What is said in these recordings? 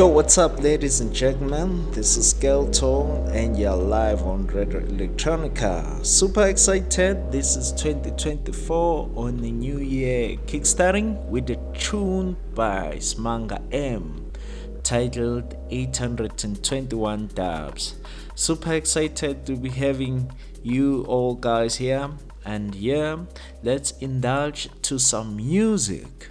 Yo, what's up, ladies and gentlemen? This is Gelto, and you're live on Radio Electronica. Super excited! This is 2024 on the new year, kickstarting with a tune by Smanga M titled 821 Dubs. Super excited to be having you all guys here, and yeah, let's indulge to some music.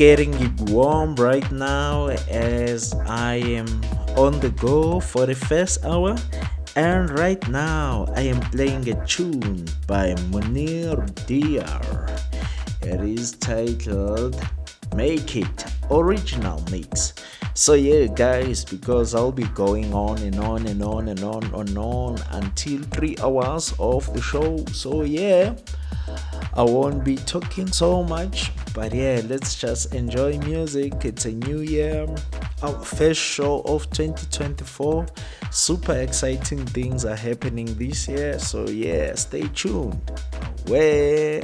getting it warm right now as I am on the go for the first hour. And right now, I am playing a tune by Munir Diyar. It is titled Make It Original Mix. So, yeah, guys, because I'll be going on and on and on and on and on until three hours of the show. So, yeah. I won't be talking so much, but yeah, let's just enjoy music. It's a new year, our first show of 2024. Super exciting things are happening this year, so yeah, stay tuned. Where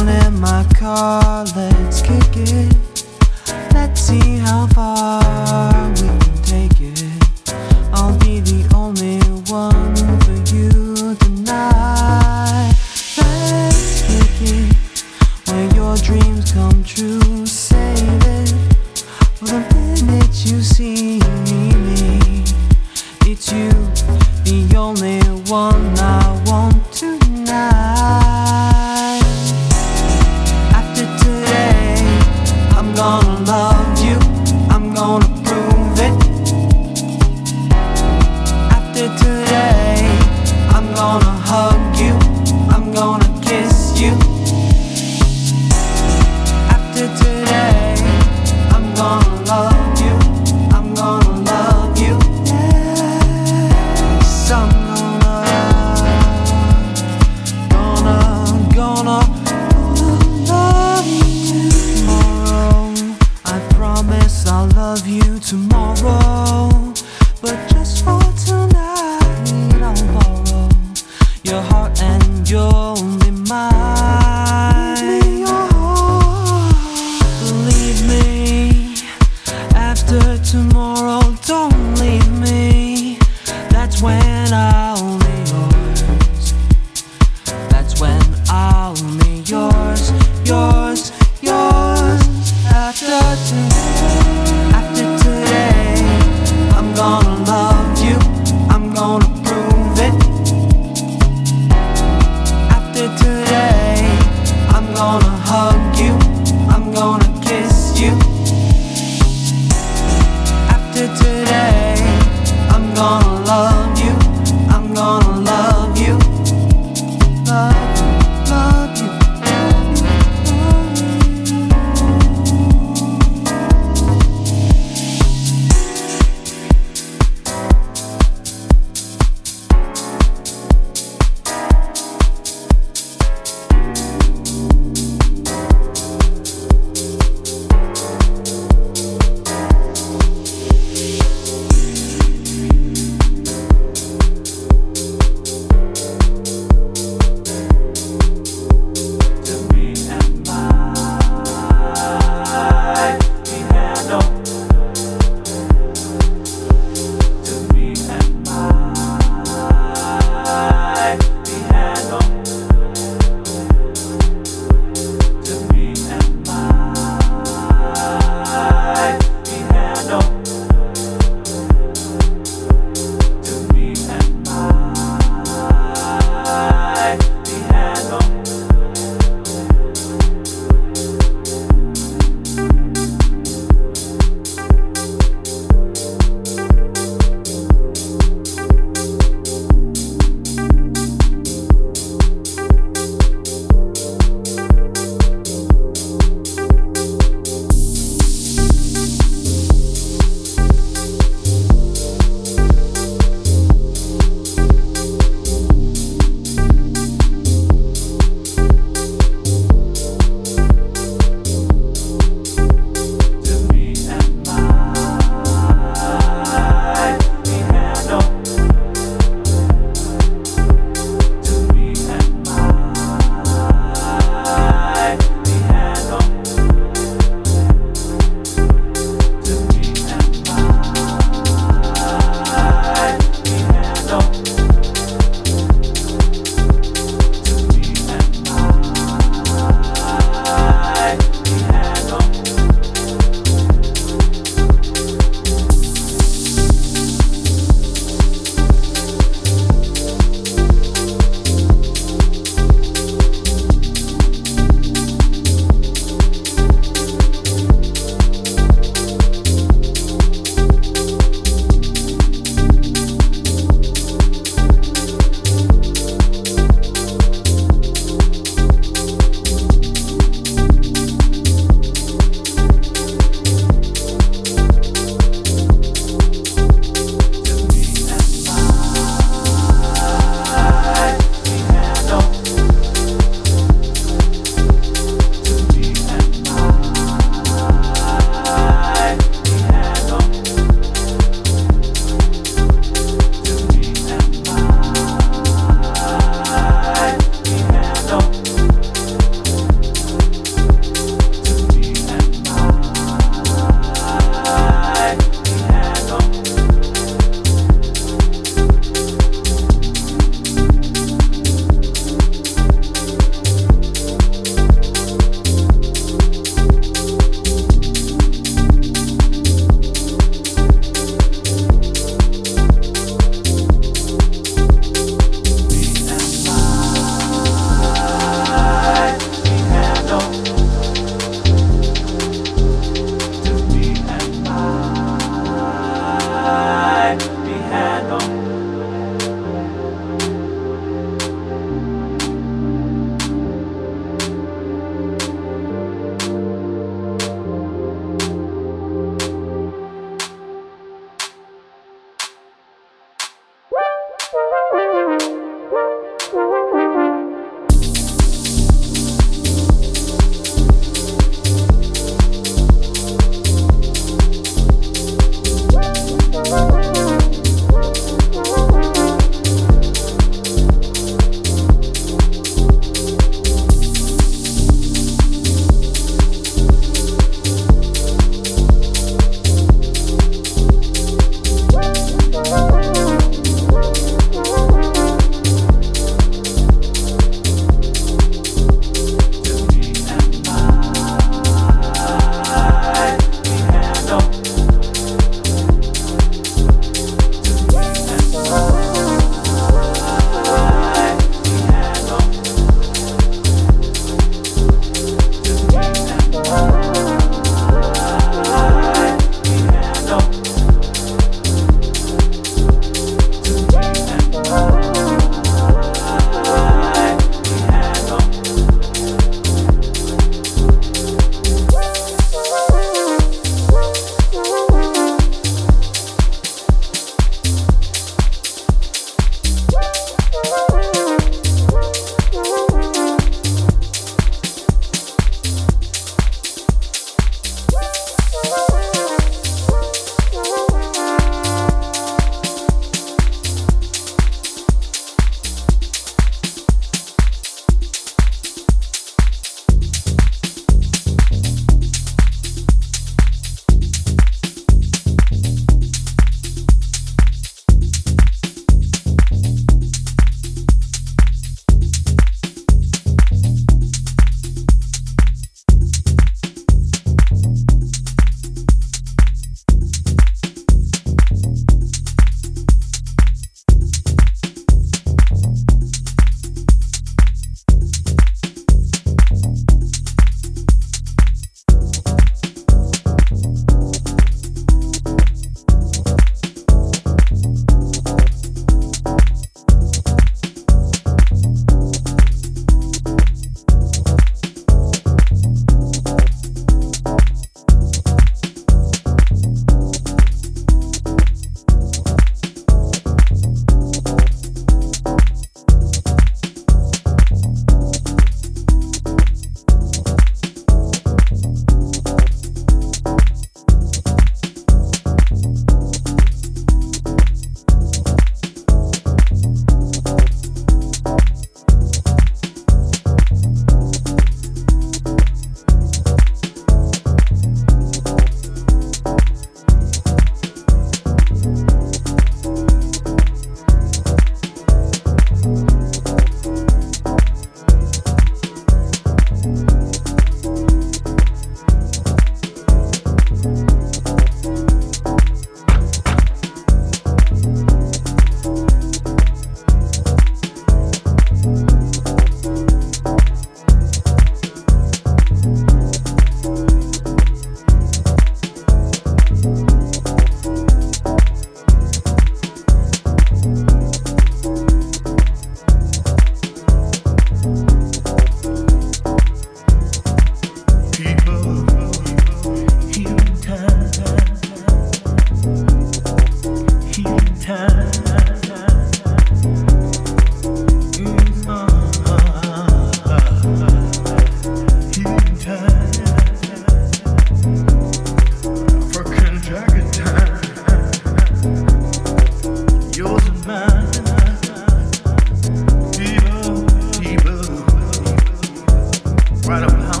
right up. behind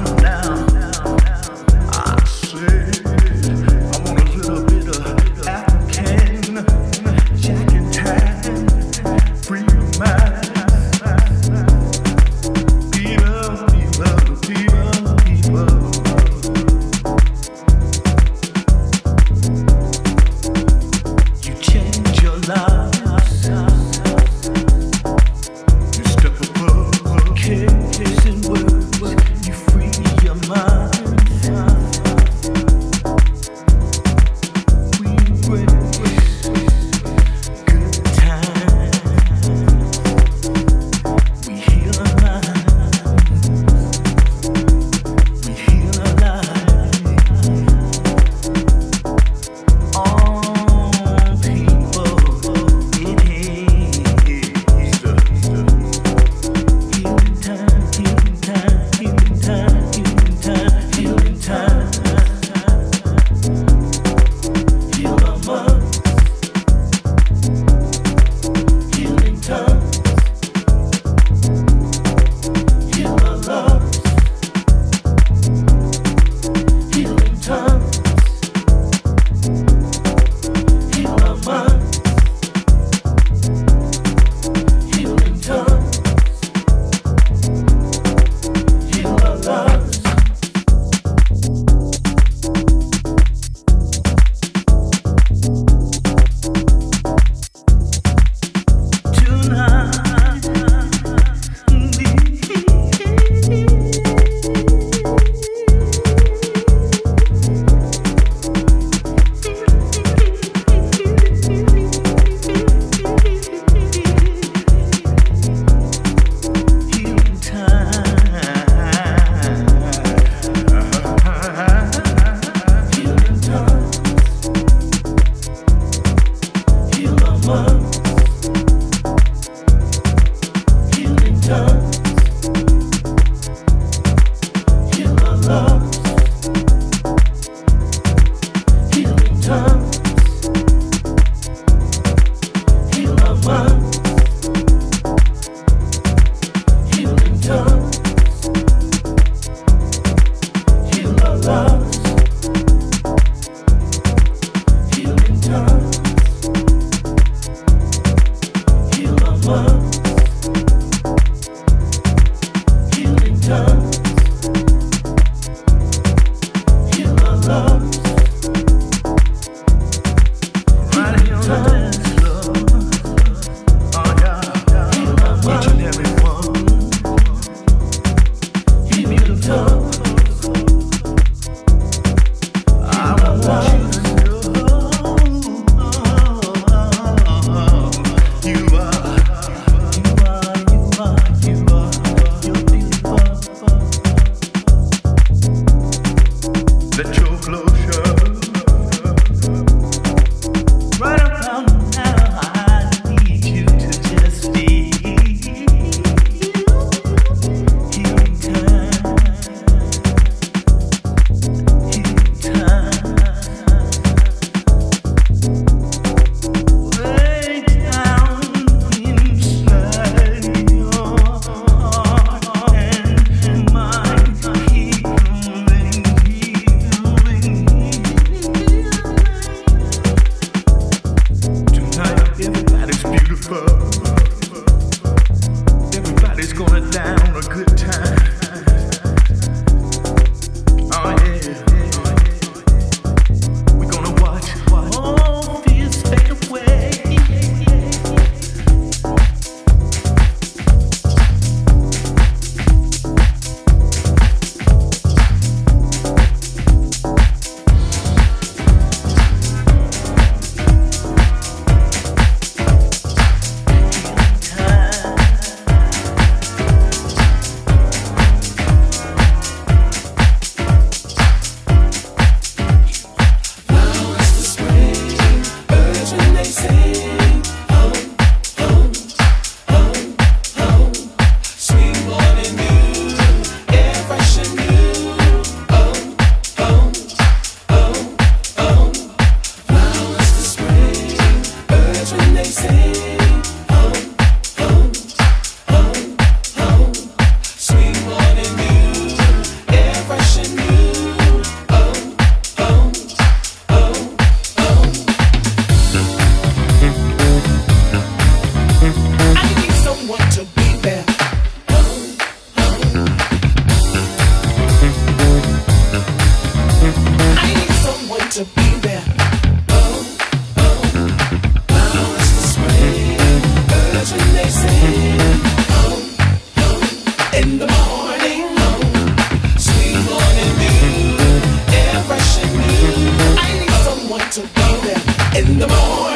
Can I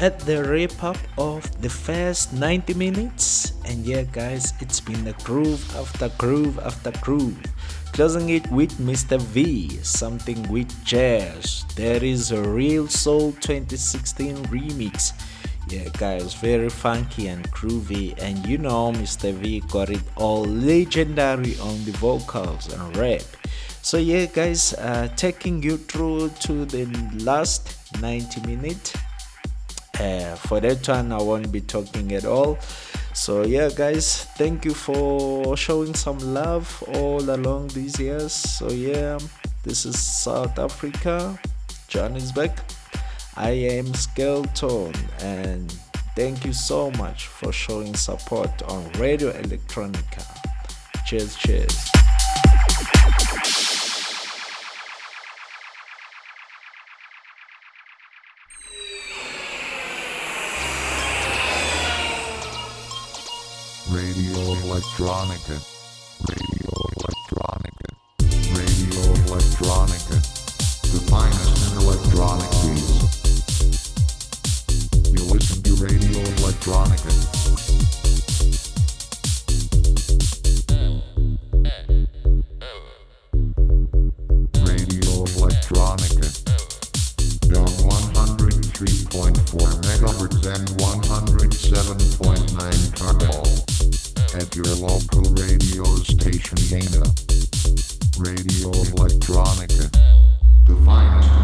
at the wrap up of the first 90 minutes. And yeah, guys, it's been a groove after groove after groove. Closing it with Mr. V, something with jazz. There is a Real Soul 2016 remix. Yeah, guys, very funky and groovy. And you know, Mr. V got it all legendary on the vocals and rap. So, yeah, guys, uh, taking you through to the last 90 minutes uh, for that one, I won't be talking at all. So, yeah, guys, thank you for showing some love all along these years. So, yeah, this is South Africa. John is back. I am Skale Tone, and thank you so much for showing support on Radio Electronica. Cheers, cheers. Radio Electronica. Radio Electronica. Radio Electronica. The finest in electronic beats. You listen to Radio Electronica. and 107.9 kernel at your local radio station Dana. Radio Electronica. Divine.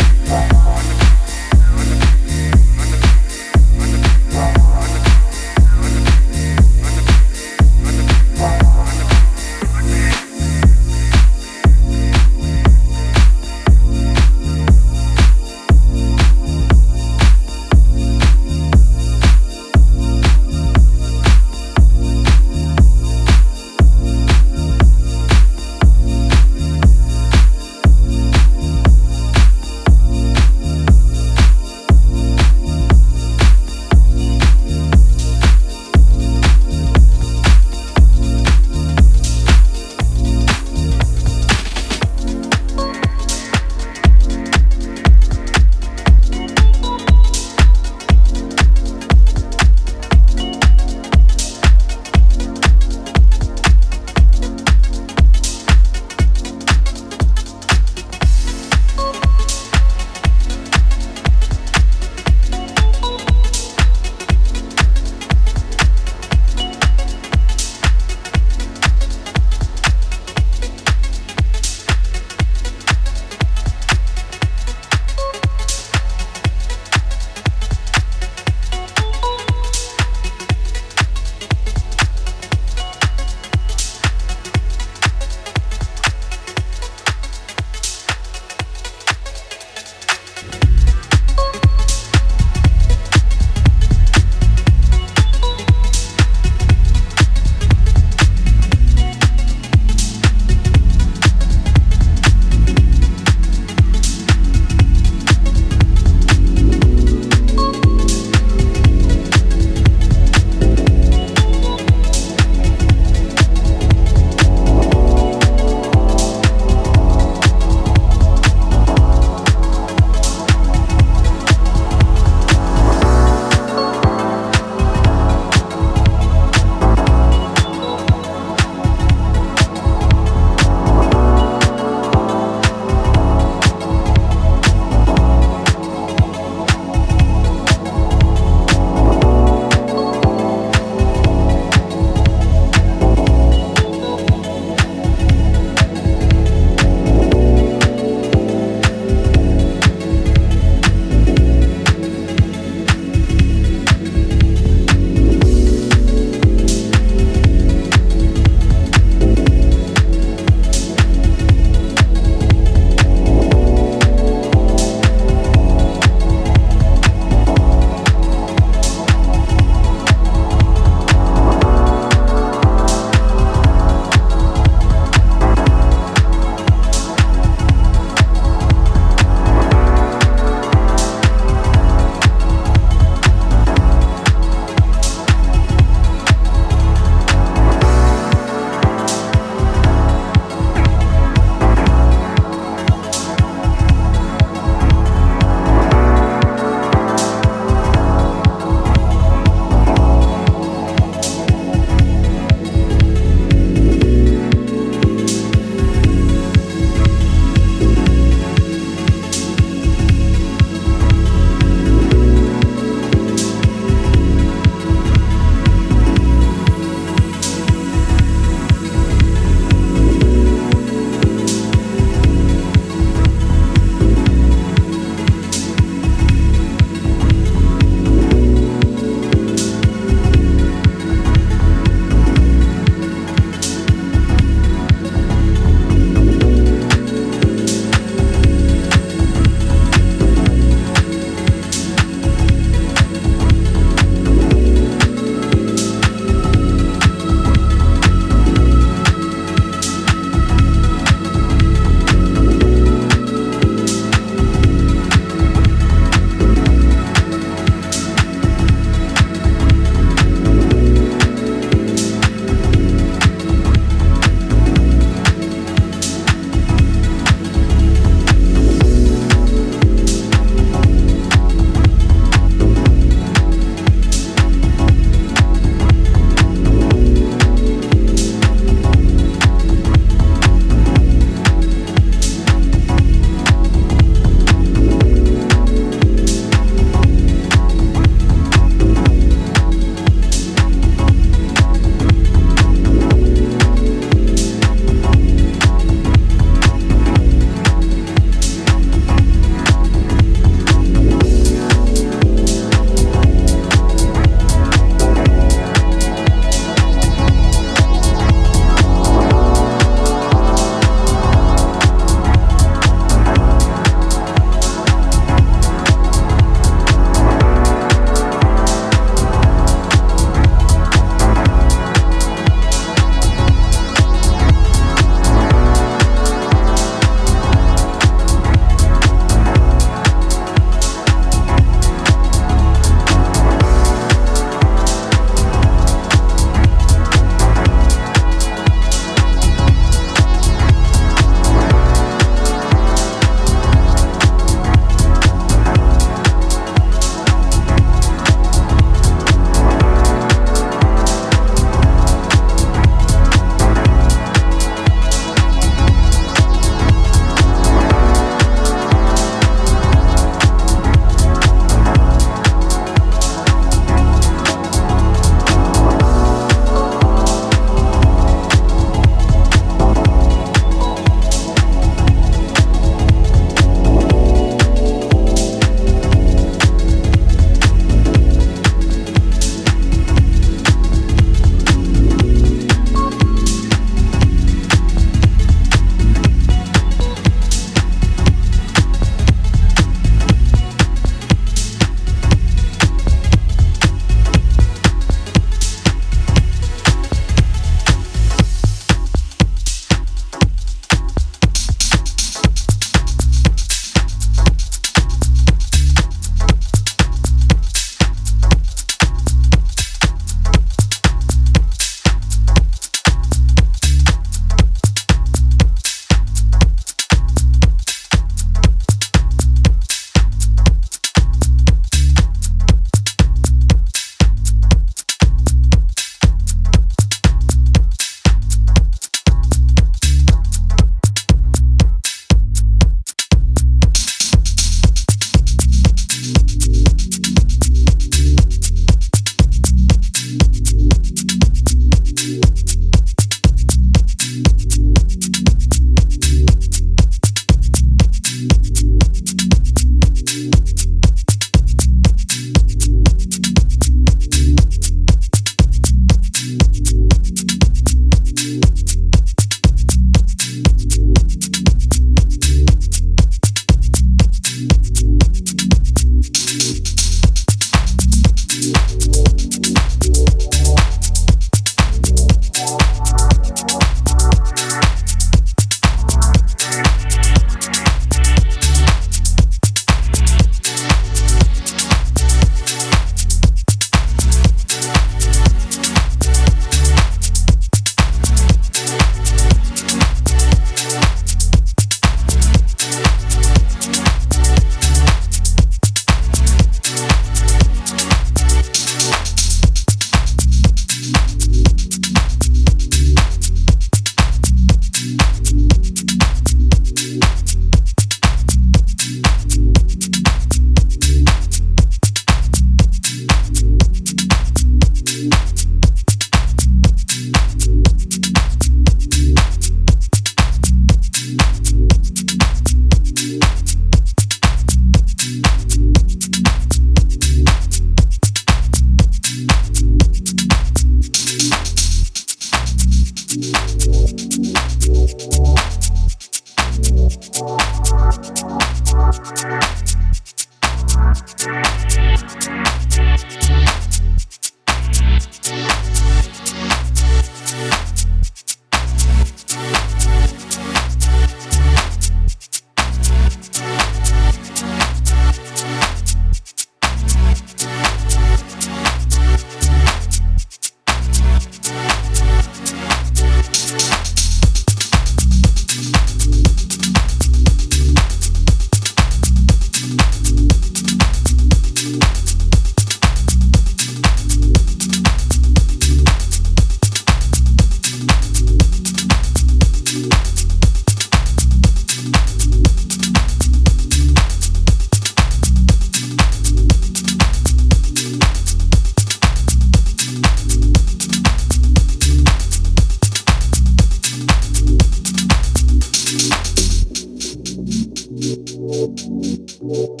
Thank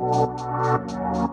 you.